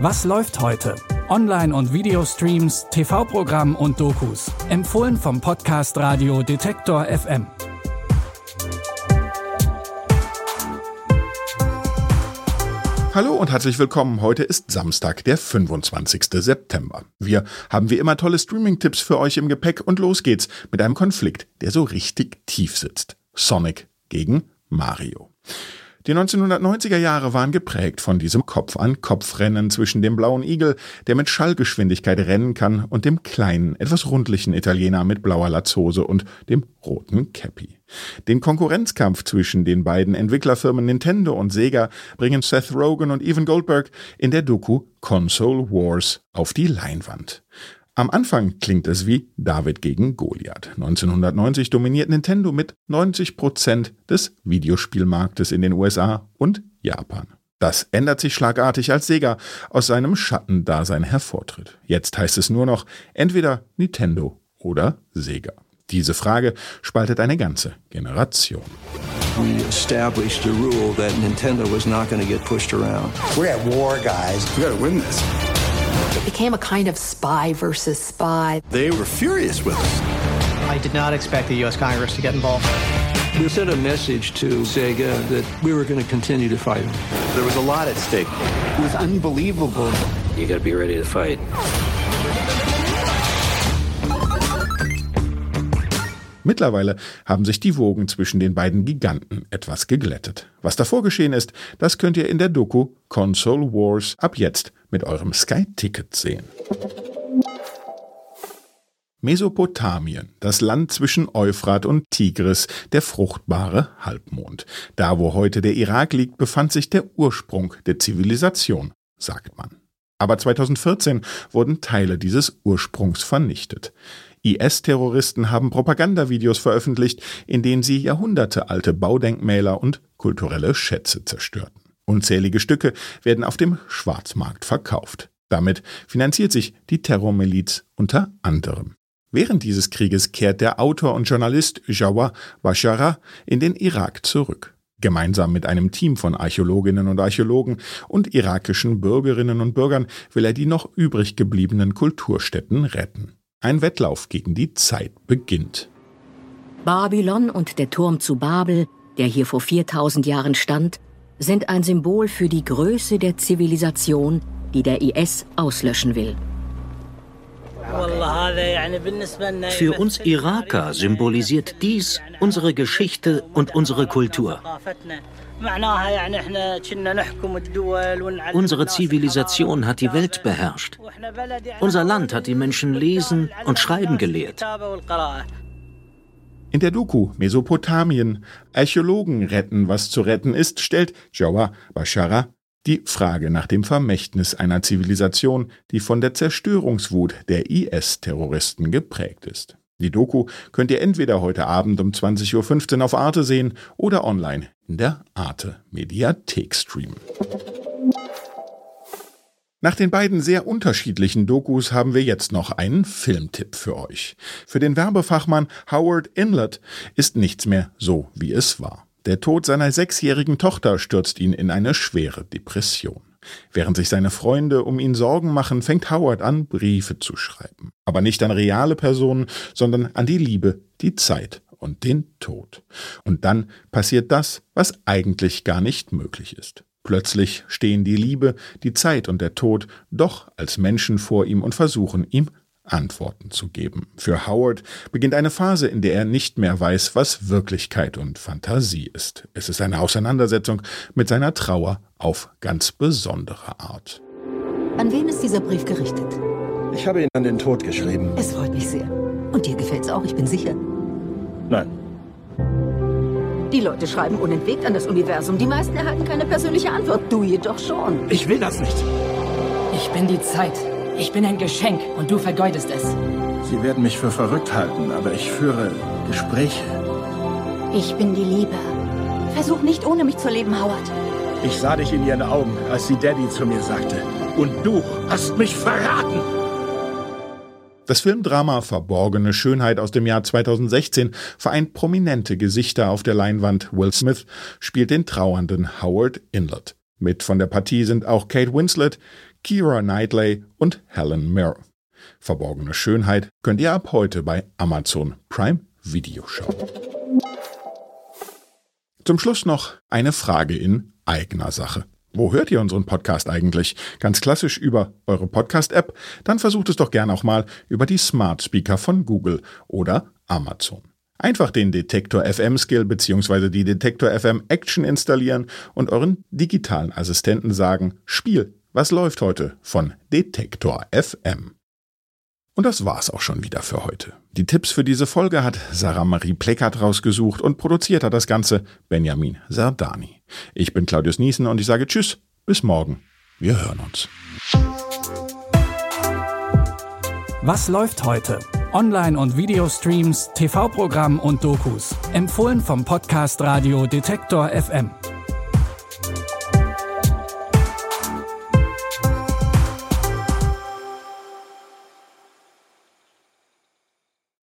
Was läuft heute? Online- und Videostreams, TV-Programm und Dokus. Empfohlen vom Podcast Radio Detektor FM. Hallo und herzlich willkommen. Heute ist Samstag, der 25. September. Wir haben wie immer tolle Streaming-Tipps für euch im Gepäck und los geht's mit einem Konflikt, der so richtig tief sitzt. Sonic gegen Mario. Die 1990er Jahre waren geprägt von diesem Kopf-an-Kopf-Rennen zwischen dem blauen Igel, der mit Schallgeschwindigkeit rennen kann, und dem kleinen, etwas rundlichen Italiener mit blauer Latzhose und dem roten Cappy. Den Konkurrenzkampf zwischen den beiden Entwicklerfirmen Nintendo und Sega bringen Seth Rogen und Evan Goldberg in der Doku Console Wars auf die Leinwand. Am Anfang klingt es wie David gegen Goliath. 1990 dominiert Nintendo mit 90 Prozent des Videospielmarktes in den USA und Japan. Das ändert sich schlagartig, als Sega aus seinem Schattendasein hervortritt. Jetzt heißt es nur noch entweder Nintendo oder Sega. Diese Frage spaltet eine ganze Generation. We established a rule that Nintendo was not going to get pushed around. We're at war, guys. We got to win this. Became a kind of spy versus spy. They were furious with us. I did not expect the U.S. Congress to get involved. We sent a message to Sega that we were going to continue to fight them. There was a lot at stake. It was unbelievable. You got to be ready to fight. Mittlerweile haben sich die Wogen zwischen den beiden Giganten etwas geglättet. Was davor geschehen ist, das könnt ihr in der Doku Console Wars ab jetzt mit eurem Sky-Ticket sehen. Mesopotamien, das Land zwischen Euphrat und Tigris, der fruchtbare Halbmond. Da, wo heute der Irak liegt, befand sich der Ursprung der Zivilisation, sagt man. Aber 2014 wurden Teile dieses Ursprungs vernichtet. IS-Terroristen haben Propagandavideos veröffentlicht, in denen sie jahrhundertealte Baudenkmäler und kulturelle Schätze zerstörten. Unzählige Stücke werden auf dem Schwarzmarkt verkauft. Damit finanziert sich die Terrormiliz unter anderem. Während dieses Krieges kehrt der Autor und Journalist Jawar Bashara in den Irak zurück. Gemeinsam mit einem Team von Archäologinnen und Archäologen und irakischen Bürgerinnen und Bürgern will er die noch übrig gebliebenen Kulturstätten retten. Ein Wettlauf gegen die Zeit beginnt. Babylon und der Turm zu Babel, der hier vor 4000 Jahren stand, sind ein Symbol für die Größe der Zivilisation, die der IS auslöschen will. Für uns Iraker symbolisiert dies unsere Geschichte und unsere Kultur. Unsere Zivilisation hat die Welt beherrscht. Unser Land hat die Menschen lesen und schreiben gelehrt. In der Doku Mesopotamien Archäologen retten, was zu retten ist, stellt Jawar Bashara die Frage nach dem Vermächtnis einer Zivilisation, die von der Zerstörungswut der IS-Terroristen geprägt ist. Die Doku könnt ihr entweder heute Abend um 20.15 Uhr auf Arte sehen oder online in der Arte Mediathek streamen. Nach den beiden sehr unterschiedlichen Dokus haben wir jetzt noch einen Filmtipp für euch. Für den Werbefachmann Howard Inlet ist nichts mehr so, wie es war. Der Tod seiner sechsjährigen Tochter stürzt ihn in eine schwere Depression. Während sich seine Freunde um ihn Sorgen machen, fängt Howard an, Briefe zu schreiben. Aber nicht an reale Personen, sondern an die Liebe, die Zeit und den Tod. Und dann passiert das, was eigentlich gar nicht möglich ist. Plötzlich stehen die Liebe, die Zeit und der Tod doch als Menschen vor ihm und versuchen ihm Antworten zu geben. Für Howard beginnt eine Phase, in der er nicht mehr weiß, was Wirklichkeit und Fantasie ist. Es ist eine Auseinandersetzung mit seiner Trauer auf ganz besondere Art. An wen ist dieser Brief gerichtet? Ich habe ihn an den Tod geschrieben. Es freut mich sehr. Und dir gefällt's auch, ich bin sicher. Nein. Die Leute schreiben unentwegt an das Universum. Die meisten erhalten keine persönliche Antwort. Du jedoch schon. Ich will das nicht. Ich bin die Zeit. Ich bin ein Geschenk und du vergeudest es. Sie werden mich für verrückt halten, aber ich führe Gespräche. Ich bin die Liebe. Versuch nicht ohne mich zu leben, Howard. Ich sah dich in ihren Augen, als sie Daddy zu mir sagte. Und du hast mich verraten. Das Filmdrama Verborgene Schönheit aus dem Jahr 2016 vereint prominente Gesichter auf der Leinwand. Will Smith spielt den trauernden Howard Inlet. Mit von der Partie sind auch Kate Winslet, Kira Knightley und Helen Mirren. Verborgene Schönheit könnt ihr ab heute bei Amazon Prime Video schauen. Zum Schluss noch eine Frage in eigener Sache. Wo hört ihr unseren Podcast eigentlich? Ganz klassisch über eure Podcast-App? Dann versucht es doch gern auch mal über die Smart Speaker von Google oder Amazon. Einfach den Detektor FM Skill bzw. die Detektor FM Action installieren und euren digitalen Assistenten sagen, Spiel, was läuft heute von Detektor FM. Und das war's auch schon wieder für heute. Die Tipps für diese Folge hat Sarah Marie Pleckert rausgesucht und produziert hat das Ganze Benjamin Sardani. Ich bin Claudius Niesen und ich sage Tschüss, bis morgen. Wir hören uns. Was läuft heute? Online- und Videostreams, TV-Programm und Dokus. Empfohlen vom Podcast Radio Detektor FM.